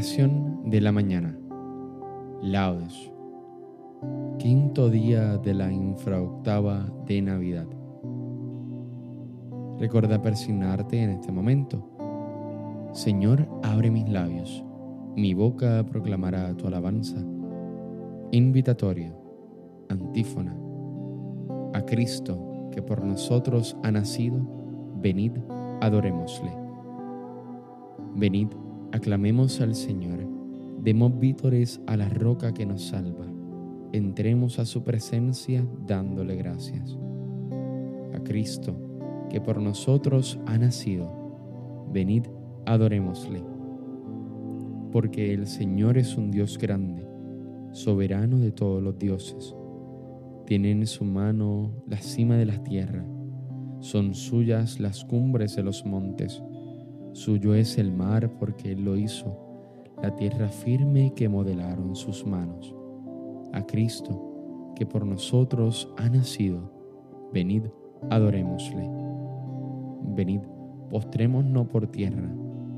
Oración de la mañana. Laudes. Quinto día de la infraoctava de Navidad. Recuerda persignarte en este momento. Señor, abre mis labios. Mi boca proclamará tu alabanza. Invitatorio. Antífona. A Cristo, que por nosotros ha nacido, venid, adorémosle. Venid, Aclamemos al Señor, demos vítores a la roca que nos salva, entremos a su presencia dándole gracias. A Cristo, que por nosotros ha nacido, venid, adorémosle. Porque el Señor es un Dios grande, soberano de todos los dioses. Tiene en su mano la cima de la tierra, son suyas las cumbres de los montes Suyo es el mar porque Él lo hizo, la tierra firme que modelaron sus manos. A Cristo, que por nosotros ha nacido, venid, adorémosle. Venid, postrémonos por tierra,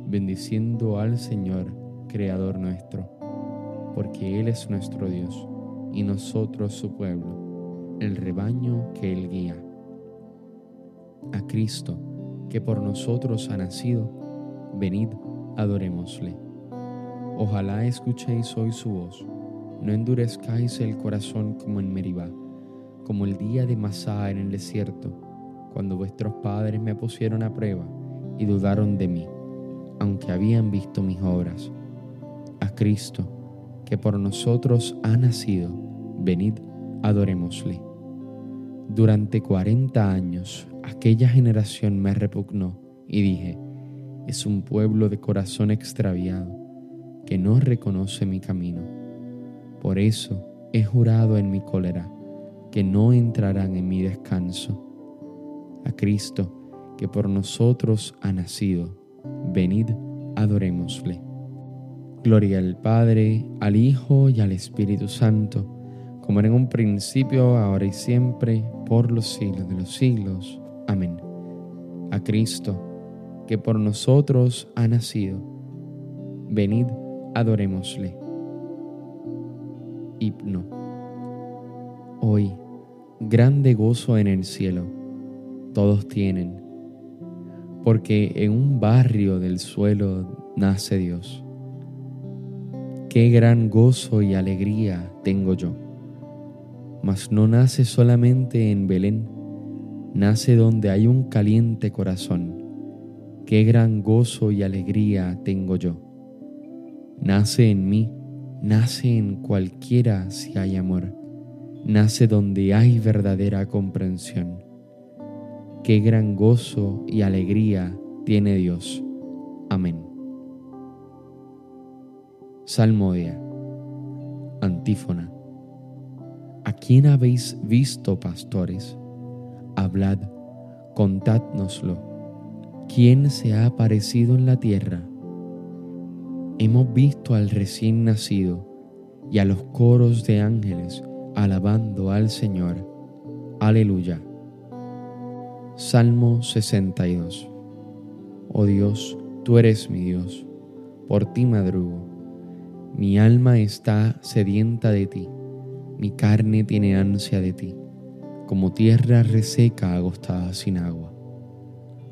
bendiciendo al Señor, Creador nuestro, porque Él es nuestro Dios y nosotros su pueblo, el rebaño que Él guía. A Cristo, que por nosotros ha nacido, venid, adorémosle. Ojalá escuchéis hoy su voz, no endurezcáis el corazón como en Meribá, como el día de Masá en el desierto, cuando vuestros padres me pusieron a prueba y dudaron de mí, aunque habían visto mis obras. A Cristo, que por nosotros ha nacido, venid, adorémosle. Durante cuarenta años aquella generación me repugnó y dije, es un pueblo de corazón extraviado que no reconoce mi camino. Por eso he jurado en mi cólera que no entrarán en mi descanso. A Cristo, que por nosotros ha nacido, venid, adorémosle. Gloria al Padre, al Hijo y al Espíritu Santo, como era en un principio, ahora y siempre, por los siglos de los siglos. Amén. A Cristo, que por nosotros ha nacido. Venid, adorémosle. Hipno. Hoy, grande gozo en el cielo, todos tienen, porque en un barrio del suelo nace Dios. Qué gran gozo y alegría tengo yo, mas no nace solamente en Belén, nace donde hay un caliente corazón qué gran gozo y alegría tengo yo. Nace en mí, nace en cualquiera si hay amor, nace donde hay verdadera comprensión. Qué gran gozo y alegría tiene Dios. Amén. Salmodia. Antífona. ¿A quién habéis visto, pastores? Hablad, contádnoslo ¿Quién se ha aparecido en la tierra? Hemos visto al recién nacido y a los coros de ángeles alabando al Señor. Aleluya. Salmo 62. Oh Dios, tú eres mi Dios, por ti madrugo. Mi alma está sedienta de ti, mi carne tiene ansia de ti, como tierra reseca agostada sin agua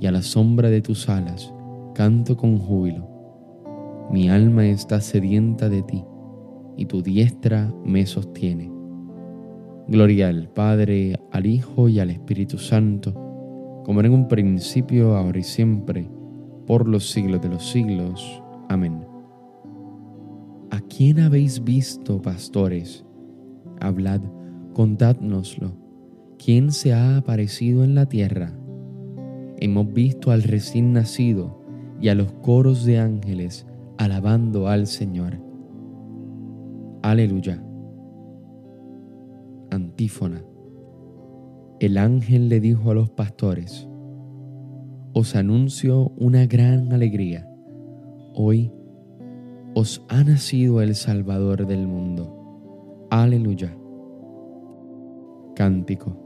y a la sombra de tus alas canto con júbilo. Mi alma está sedienta de ti, y tu diestra me sostiene. Gloria al Padre, al Hijo y al Espíritu Santo, como en un principio, ahora y siempre, por los siglos de los siglos. Amén. ¿A quién habéis visto, pastores? Hablad, contádnoslo. ¿Quién se ha aparecido en la tierra? Hemos visto al recién nacido y a los coros de ángeles alabando al Señor. Aleluya. Antífona. El ángel le dijo a los pastores, os anuncio una gran alegría. Hoy os ha nacido el Salvador del mundo. Aleluya. Cántico.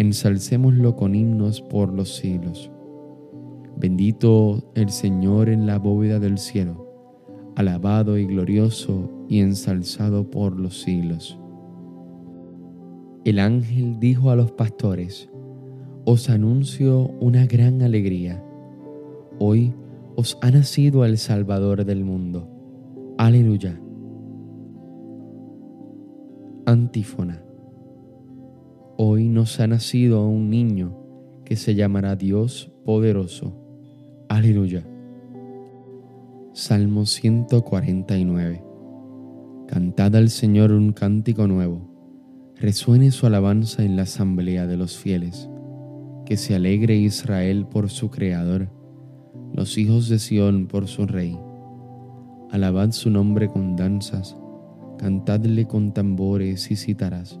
ensalcémoslo con himnos por los siglos. Bendito el Señor en la bóveda del cielo, alabado y glorioso y ensalzado por los siglos. El ángel dijo a los pastores, Os anuncio una gran alegría. Hoy os ha nacido el Salvador del mundo. Aleluya. Antífona. Hoy nos ha nacido un niño que se llamará Dios poderoso. Aleluya. Salmo 149. Cantad al Señor un cántico nuevo. Resuene su alabanza en la asamblea de los fieles. Que se alegre Israel por su Creador los hijos de Sión por su Rey. Alabad su nombre con danzas, cantadle con tambores y cítaras,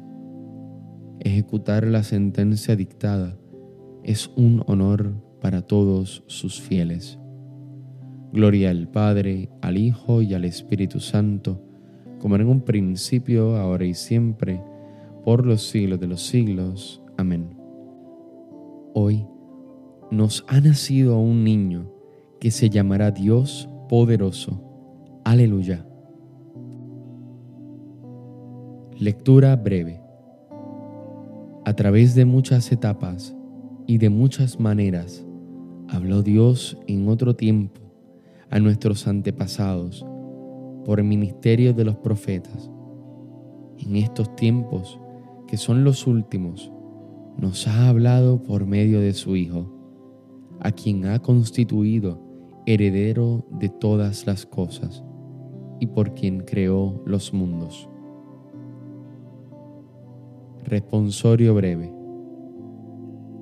Ejecutar la sentencia dictada es un honor para todos sus fieles. Gloria al Padre, al Hijo y al Espíritu Santo, como en un principio, ahora y siempre, por los siglos de los siglos. Amén. Hoy nos ha nacido un niño que se llamará Dios poderoso. Aleluya. Lectura breve. A través de muchas etapas y de muchas maneras habló Dios en otro tiempo a nuestros antepasados por el ministerio de los profetas. En estos tiempos que son los últimos, nos ha hablado por medio de su Hijo, a quien ha constituido heredero de todas las cosas y por quien creó los mundos. Responsorio breve.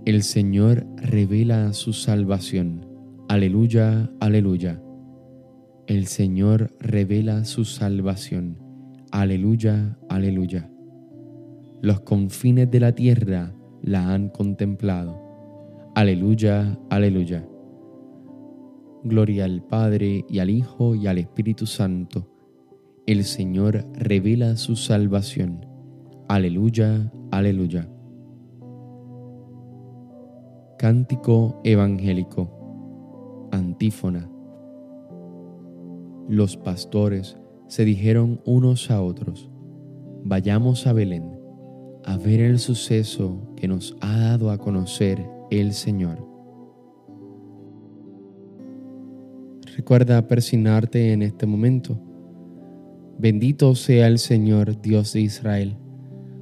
El Señor revela su salvación. Aleluya, aleluya. El Señor revela su salvación. Aleluya, aleluya. Los confines de la tierra la han contemplado. Aleluya, aleluya. Gloria al Padre y al Hijo y al Espíritu Santo. El Señor revela su salvación. Aleluya, aleluya. Cántico evangélico. Antífona. Los pastores se dijeron unos a otros, vayamos a Belén a ver el suceso que nos ha dado a conocer el Señor. Recuerda persignarte en este momento. Bendito sea el Señor, Dios de Israel,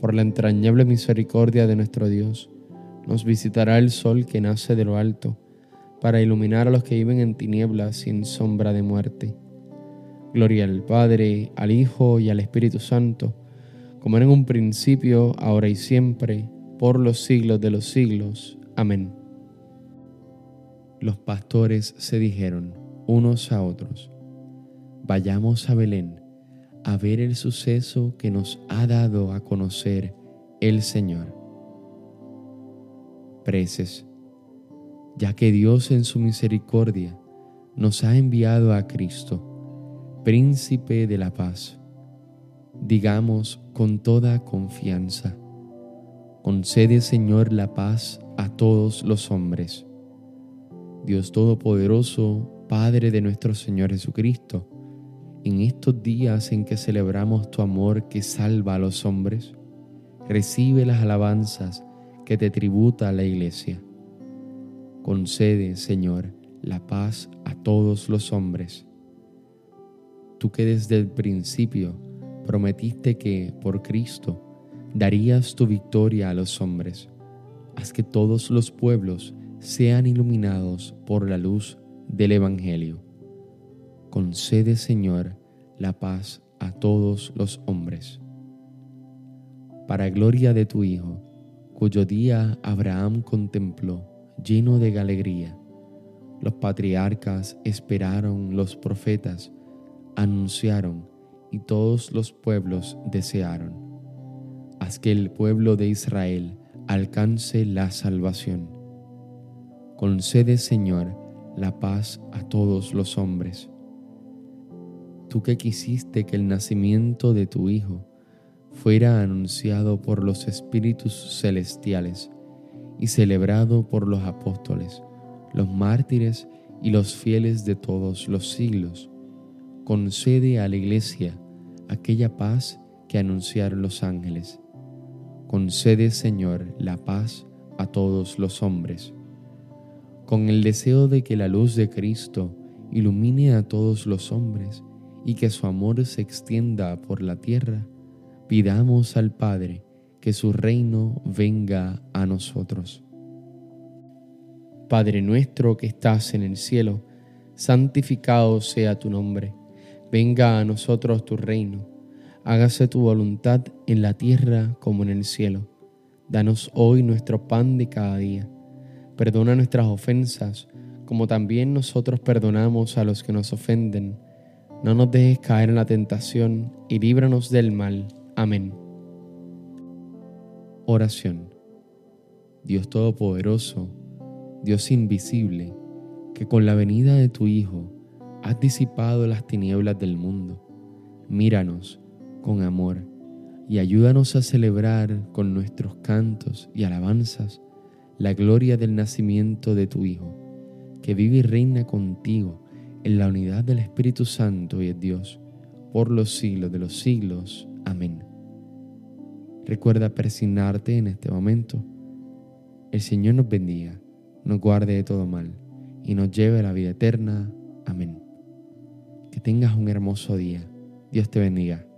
Por la entrañable misericordia de nuestro Dios, nos visitará el sol que nace de lo alto, para iluminar a los que viven en tinieblas sin sombra de muerte. Gloria al Padre, al Hijo y al Espíritu Santo, como era en un principio, ahora y siempre, por los siglos de los siglos. Amén. Los pastores se dijeron unos a otros, vayamos a Belén a ver el suceso que nos ha dado a conocer el Señor preces, ya que Dios en su misericordia nos ha enviado a Cristo, príncipe de la paz. Digamos con toda confianza, concede Señor la paz a todos los hombres. Dios Todopoderoso, Padre de nuestro Señor Jesucristo, en estos días en que celebramos tu amor que salva a los hombres, recibe las alabanzas que te tributa la Iglesia. Concede, Señor, la paz a todos los hombres. Tú que desde el principio prometiste que, por Cristo, darías tu victoria a los hombres. Haz que todos los pueblos sean iluminados por la luz del Evangelio. Concede, Señor, la paz a todos los hombres. Para gloria de tu Hijo, cuyo día Abraham contempló lleno de alegría. Los patriarcas esperaron, los profetas anunciaron y todos los pueblos desearon. Haz que el pueblo de Israel alcance la salvación. Concede, Señor, la paz a todos los hombres. Tú que quisiste que el nacimiento de tu Hijo fuera anunciado por los espíritus celestiales y celebrado por los apóstoles, los mártires y los fieles de todos los siglos. Concede a la Iglesia aquella paz que anunciaron los ángeles. Concede, Señor, la paz a todos los hombres. Con el deseo de que la luz de Cristo ilumine a todos los hombres y que su amor se extienda por la tierra, pidamos al Padre que su reino venga a nosotros. Padre nuestro que estás en el cielo, santificado sea tu nombre, venga a nosotros tu reino, hágase tu voluntad en la tierra como en el cielo. Danos hoy nuestro pan de cada día Perdona nuestras ofensas, como también nosotros perdonamos a los que nos ofenden. No nos dejes caer en la tentación y líbranos del mal. Amén. Oración. Dios Todopoderoso, Dios invisible, que con la venida de tu Hijo has disipado las tinieblas del mundo. Míranos con amor y ayúdanos a celebrar con nuestros cantos y alabanzas la gloria del nacimiento de tu Hijo, que vive y reina contigo en la unidad del Espíritu Santo y es Dios, por los siglos de los siglos. Amén. Recuerda persignarte en este momento. El Señor nos bendiga, nos guarde de todo mal y nos lleve a la vida eterna. Amén. Que tengas un hermoso día. Dios te bendiga.